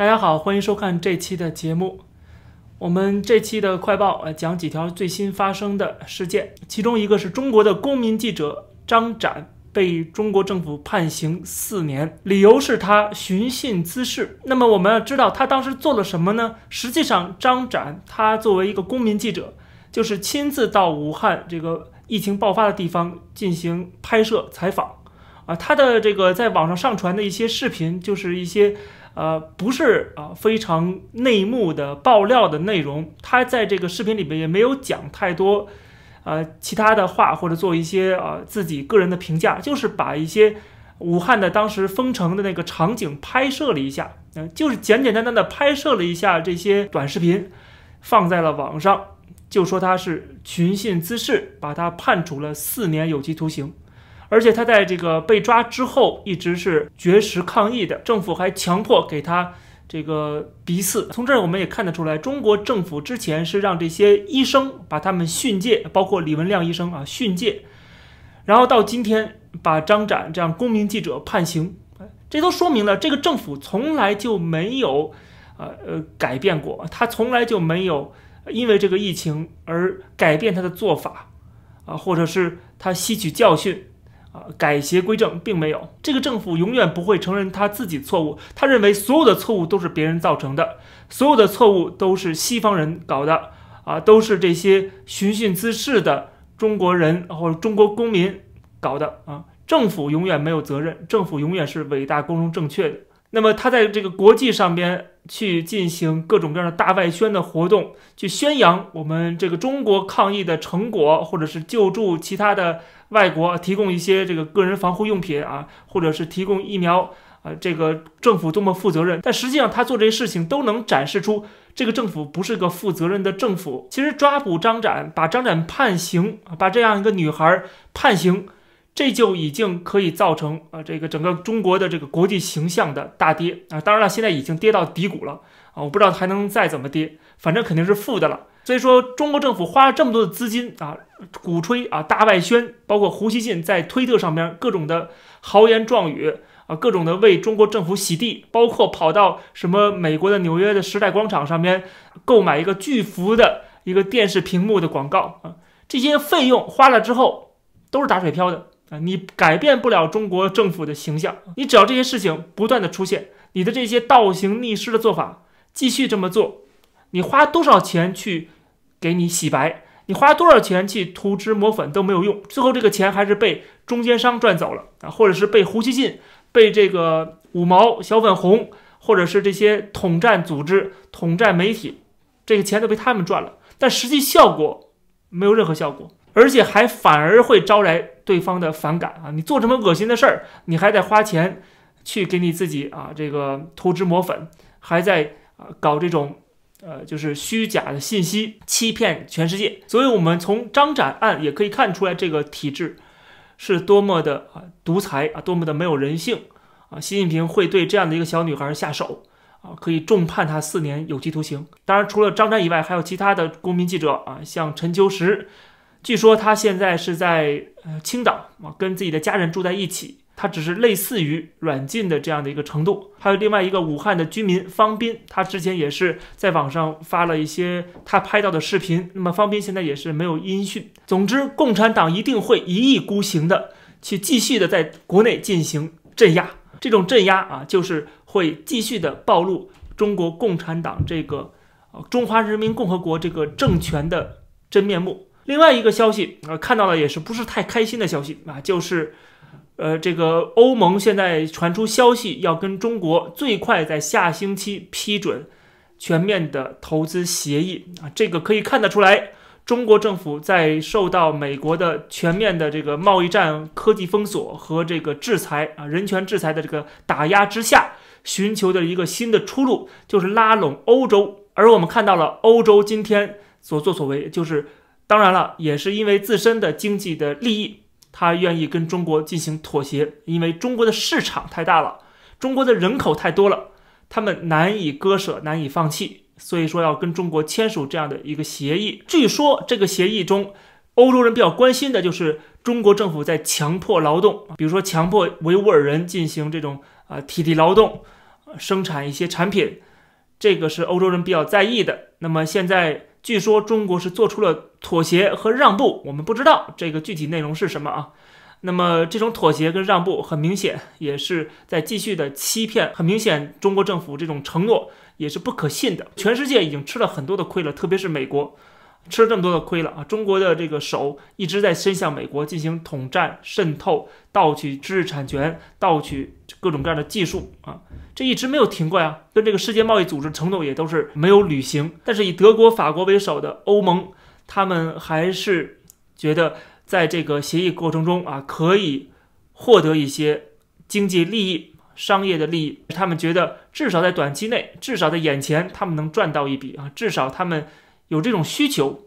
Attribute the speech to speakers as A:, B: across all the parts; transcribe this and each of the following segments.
A: 大家好，欢迎收看这期的节目。我们这期的快报呃讲几条最新发生的事件，其中一个是中国的公民记者张展被中国政府判刑四年，理由是他寻衅滋事。那么我们要知道他当时做了什么呢？实际上，张展他作为一个公民记者，就是亲自到武汉这个疫情爆发的地方进行拍摄采访啊，他的这个在网上上传的一些视频，就是一些。呃，不是啊，非常内幕的爆料的内容。他在这个视频里面也没有讲太多，呃，其他的话或者做一些呃自己个人的评价，就是把一些武汉的当时封城的那个场景拍摄了一下，嗯，就是简简单单的拍摄了一下这些短视频，放在了网上，就说他是寻衅滋事，把他判处了四年有期徒刑。而且他在这个被抓之后，一直是绝食抗议的，政府还强迫给他这个鼻饲。从这儿我们也看得出来，中国政府之前是让这些医生把他们训诫，包括李文亮医生啊训诫，然后到今天把张展这样公民记者判刑，这都说明了这个政府从来就没有呃呃改变过，他从来就没有因为这个疫情而改变他的做法啊，或者是他吸取教训。啊，改邪归正并没有，这个政府永远不会承认他自己错误。他认为所有的错误都是别人造成的，所有的错误都是西方人搞的，啊，都是这些寻衅滋事的中国人或者中国公民搞的啊。政府永远没有责任，政府永远是伟大、公正、正确的。那么他在这个国际上边去进行各种各样的大外宣的活动，去宣扬我们这个中国抗疫的成果，或者是救助其他的外国，提供一些这个个人防护用品啊，或者是提供疫苗啊，这个政府多么负责任。但实际上他做这些事情都能展示出这个政府不是个负责任的政府。其实抓捕张展，把张展判刑，把这样一个女孩判刑。这就已经可以造成啊，这个整个中国的这个国际形象的大跌啊！当然了，现在已经跌到低谷了啊！我不知道还能再怎么跌，反正肯定是负的了。所以说，中国政府花了这么多的资金啊，鼓吹啊，大外宣，包括胡锡进在推特上边各种的豪言壮语啊，各种的为中国政府洗地，包括跑到什么美国的纽约的时代广场上面购买一个巨幅的一个电视屏幕的广告啊，这些费用花了之后都是打水漂的。啊，你改变不了中国政府的形象，你只要这些事情不断的出现，你的这些倒行逆施的做法继续这么做，你花多少钱去给你洗白，你花多少钱去涂脂抹粉都没有用，最后这个钱还是被中间商赚走了啊，或者是被胡锡进、被这个五毛小粉红，或者是这些统战组织、统战媒体，这个钱都被他们赚了，但实际效果没有任何效果。而且还反而会招来对方的反感啊！你做这么恶心的事儿，你还得花钱去给你自己啊这个涂脂抹粉，还在啊搞这种呃就是虚假的信息，欺骗全世界。所以，我们从张展案也可以看出来，这个体制是多么的啊独裁啊，多么的没有人性啊！习近平会对这样的一个小女孩下手啊，可以重判她四年有期徒刑。当然，除了张展以外，还有其他的公民记者啊，像陈秋实。据说他现在是在呃青岛啊，跟自己的家人住在一起。他只是类似于软禁的这样的一个程度。还有另外一个武汉的居民方斌，他之前也是在网上发了一些他拍到的视频。那么方斌现在也是没有音讯。总之，共产党一定会一意孤行的去继续的在国内进行镇压。这种镇压啊，就是会继续的暴露中国共产党这个中华人民共和国这个政权的真面目。另外一个消息啊，看到了也是不是太开心的消息啊，就是，呃，这个欧盟现在传出消息，要跟中国最快在下星期批准全面的投资协议啊。这个可以看得出来，中国政府在受到美国的全面的这个贸易战、科技封锁和这个制裁啊、人权制裁的这个打压之下，寻求的一个新的出路，就是拉拢欧洲。而我们看到了欧洲今天所作所为，就是。当然了，也是因为自身的经济的利益，他愿意跟中国进行妥协，因为中国的市场太大了，中国的人口太多了，他们难以割舍，难以放弃，所以说要跟中国签署这样的一个协议。据说这个协议中，欧洲人比较关心的就是中国政府在强迫劳动，比如说强迫维吾尔人进行这种啊体力劳动，生产一些产品。这个是欧洲人比较在意的。那么现在据说中国是做出了妥协和让步，我们不知道这个具体内容是什么啊。那么这种妥协跟让步，很明显也是在继续的欺骗。很明显，中国政府这种承诺也是不可信的。全世界已经吃了很多的亏了，特别是美国。吃了这么多的亏了啊！中国的这个手一直在伸向美国进行统战、渗透、盗取知识产权、盗取各种各样的技术啊，这一直没有停过呀。跟这个世界贸易组织承诺也都是没有履行。但是以德国、法国为首的欧盟，他们还是觉得在这个协议过程中啊，可以获得一些经济利益、商业的利益。他们觉得至少在短期内，至少在眼前，他们能赚到一笔啊，至少他们。有这种需求，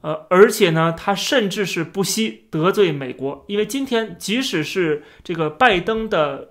A: 呃，而且呢，他甚至是不惜得罪美国，因为今天即使是这个拜登的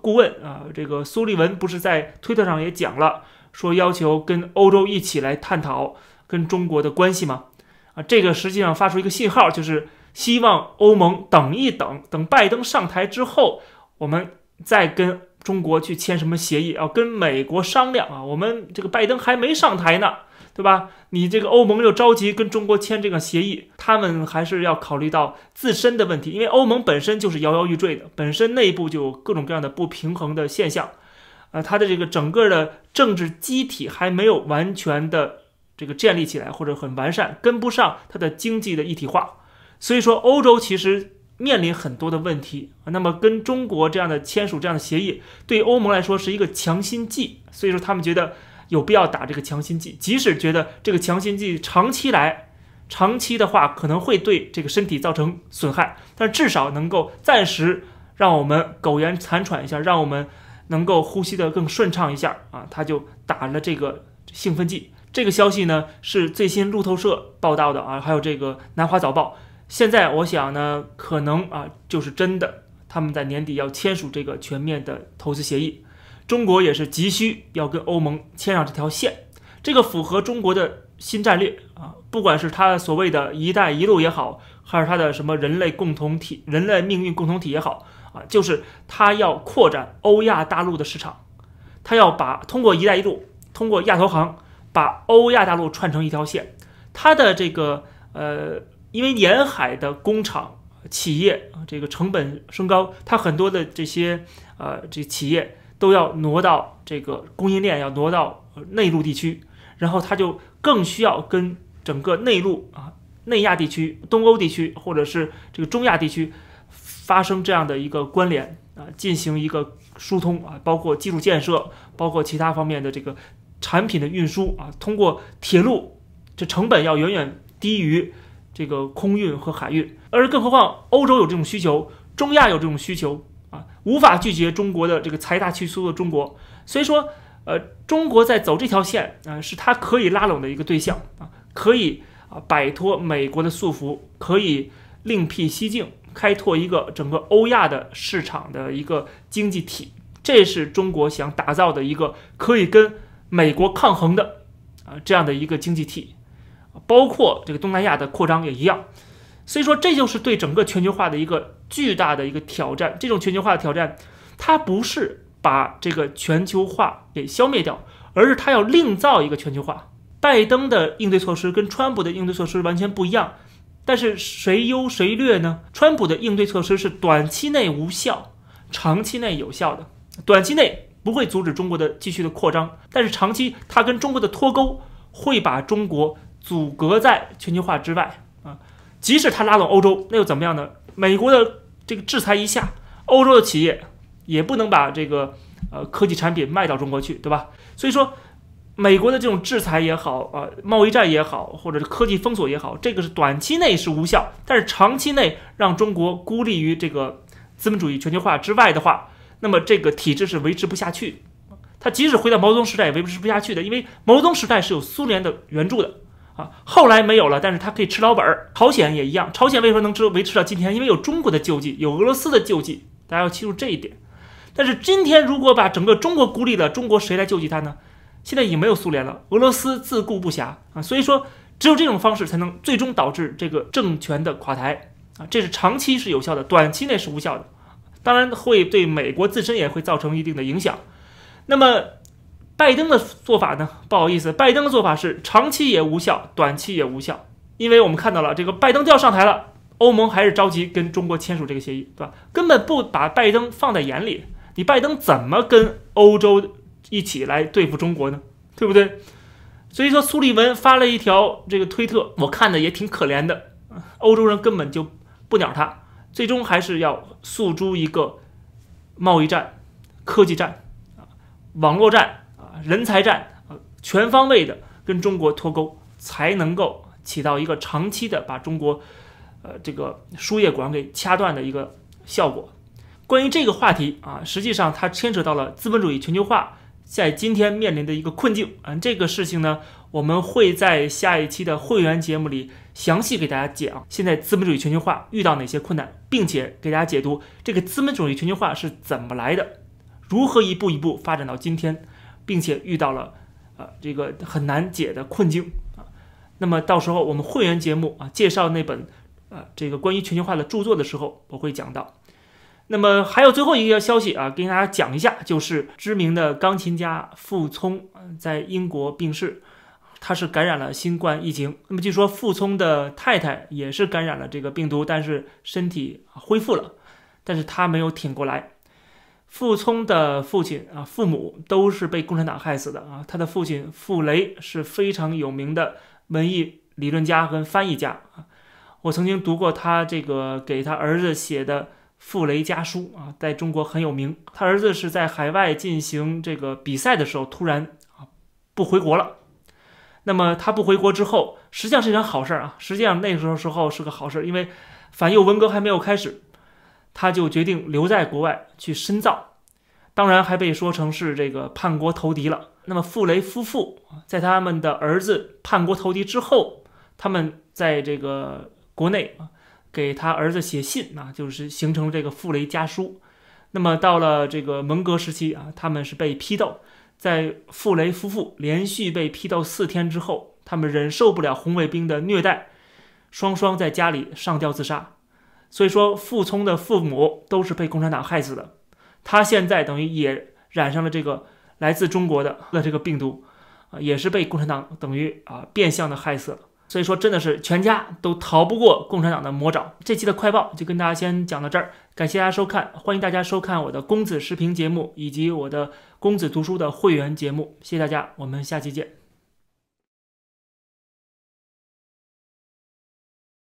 A: 顾问啊，这个苏利文不是在推特上也讲了，说要求跟欧洲一起来探讨跟中国的关系吗？啊，这个实际上发出一个信号，就是希望欧盟等一等，等拜登上台之后，我们再跟中国去签什么协议，要跟美国商量啊，我们这个拜登还没上台呢。对吧？你这个欧盟又着急跟中国签这个协议，他们还是要考虑到自身的问题，因为欧盟本身就是摇摇欲坠的，本身内部就有各种各样的不平衡的现象，呃，它的这个整个的政治机体还没有完全的这个建立起来或者很完善，跟不上它的经济的一体化，所以说欧洲其实面临很多的问题。那么跟中国这样的签署这样的协议，对欧盟来说是一个强心剂，所以说他们觉得。有必要打这个强心剂，即使觉得这个强心剂长期来，长期的话可能会对这个身体造成损害，但至少能够暂时让我们苟延残喘一下，让我们能够呼吸得更顺畅一下啊！他就打了这个兴奋剂。这个消息呢是最新路透社报道的啊，还有这个南华早报。现在我想呢，可能啊就是真的，他们在年底要签署这个全面的投资协议。中国也是急需要跟欧盟牵上这条线，这个符合中国的新战略啊，不管是他所谓的一带一路也好，还是他的什么人类共同体、人类命运共同体也好啊，就是他要扩展欧亚大陆的市场，他要把通过一带一路，通过亚投行，把欧亚大陆串成一条线。他的这个呃，因为沿海的工厂企业啊，这个成本升高，他很多的这些呃这企业。都要挪到这个供应链，要挪到内陆地区，然后它就更需要跟整个内陆啊、内亚地区、东欧地区或者是这个中亚地区发生这样的一个关联啊，进行一个疏通啊，包括基础建设，包括其他方面的这个产品的运输啊，通过铁路，这成本要远远低于这个空运和海运，而更何况欧洲有这种需求，中亚有这种需求。无法拒绝中国的这个财大气粗的中国，所以说，呃，中国在走这条线啊，是它可以拉拢的一个对象啊，可以啊摆脱美国的束缚，可以另辟蹊径，开拓一个整个欧亚的市场的一个经济体，这是中国想打造的一个可以跟美国抗衡的啊这样的一个经济体，包括这个东南亚的扩张也一样。所以说，这就是对整个全球化的一个巨大的一个挑战。这种全球化的挑战，它不是把这个全球化给消灭掉，而是它要另造一个全球化。拜登的应对措施跟川普的应对措施完全不一样，但是谁优谁劣呢？川普的应对措施是短期内无效，长期内有效的。短期内不会阻止中国的继续的扩张，但是长期它跟中国的脱钩会把中国阻隔在全球化之外。即使他拉拢欧洲，那又怎么样呢？美国的这个制裁一下，欧洲的企业也不能把这个呃科技产品卖到中国去，对吧？所以说，美国的这种制裁也好，啊贸易战也好，或者是科技封锁也好，这个是短期内是无效，但是长期内让中国孤立于这个资本主义全球化之外的话，那么这个体制是维持不下去。它即使回到毛泽东时代也维持不下去的，因为毛泽东时代是有苏联的援助的。啊，后来没有了，但是他可以吃老本儿。朝鲜也一样，朝鲜为什么能持维持到今天？因为有中国的救济，有俄罗斯的救济，大家要记住这一点。但是今天如果把整个中国孤立了，中国谁来救济他呢？现在已经没有苏联了，俄罗斯自顾不暇啊。所以说，只有这种方式才能最终导致这个政权的垮台啊。这是长期是有效的，短期内是无效的。当然会对美国自身也会造成一定的影响。那么。拜登的做法呢？不好意思，拜登的做法是长期也无效，短期也无效，因为我们看到了这个拜登要上台了，欧盟还是着急跟中国签署这个协议，对吧？根本不把拜登放在眼里，你拜登怎么跟欧洲一起来对付中国呢？对不对？所以说，苏利文发了一条这个推特，我看的也挺可怜的，欧洲人根本就不鸟他，最终还是要诉诸一个贸易战、科技战、网络战。人才战啊，全方位的跟中国脱钩，才能够起到一个长期的把中国，呃，这个输液管给掐断的一个效果。关于这个话题啊，实际上它牵扯到了资本主义全球化在今天面临的一个困境嗯。这个事情呢，我们会在下一期的会员节目里详细给大家讲，现在资本主义全球化遇到哪些困难，并且给大家解读这个资本主义全球化是怎么来的，如何一步一步发展到今天。并且遇到了，啊，这个很难解的困境啊。那么到时候我们会员节目啊，介绍那本，呃，这个关于全球化的著作的时候，我会讲到。那么还有最后一个消息啊，跟大家讲一下，就是知名的钢琴家傅聪在英国病逝，他是感染了新冠疫情。那么据说傅聪的太太也是感染了这个病毒，但是身体恢复了，但是他没有挺过来。傅聪的父亲啊，父母都是被共产党害死的啊。他的父亲傅雷是非常有名的文艺理论家和翻译家啊。我曾经读过他这个给他儿子写的《傅雷家书》啊，在中国很有名。他儿子是在海外进行这个比赛的时候，突然啊不回国了。那么他不回国之后，实际上是一件好事儿啊。实际上那时候时候是个好事，因为反右文革还没有开始。他就决定留在国外去深造，当然还被说成是这个叛国投敌了。那么傅雷夫妇在他们的儿子叛国投敌之后，他们在这个国内啊给他儿子写信啊，就是形成这个傅雷家书。那么到了这个文革时期啊，他们是被批斗，在傅雷夫妇连续被批斗四天之后，他们忍受不了红卫兵的虐待，双双在家里上吊自杀。所以说，傅聪的父母都是被共产党害死的，他现在等于也染上了这个来自中国的的这个病毒，啊，也是被共产党等于啊变相的害死了。所以说，真的是全家都逃不过共产党的魔爪。这期的快报就跟大家先讲到这儿，感谢大家收看，欢迎大家收看我的公子视频节目以及我的公子读书的会员节目，谢谢大家，我们下期见。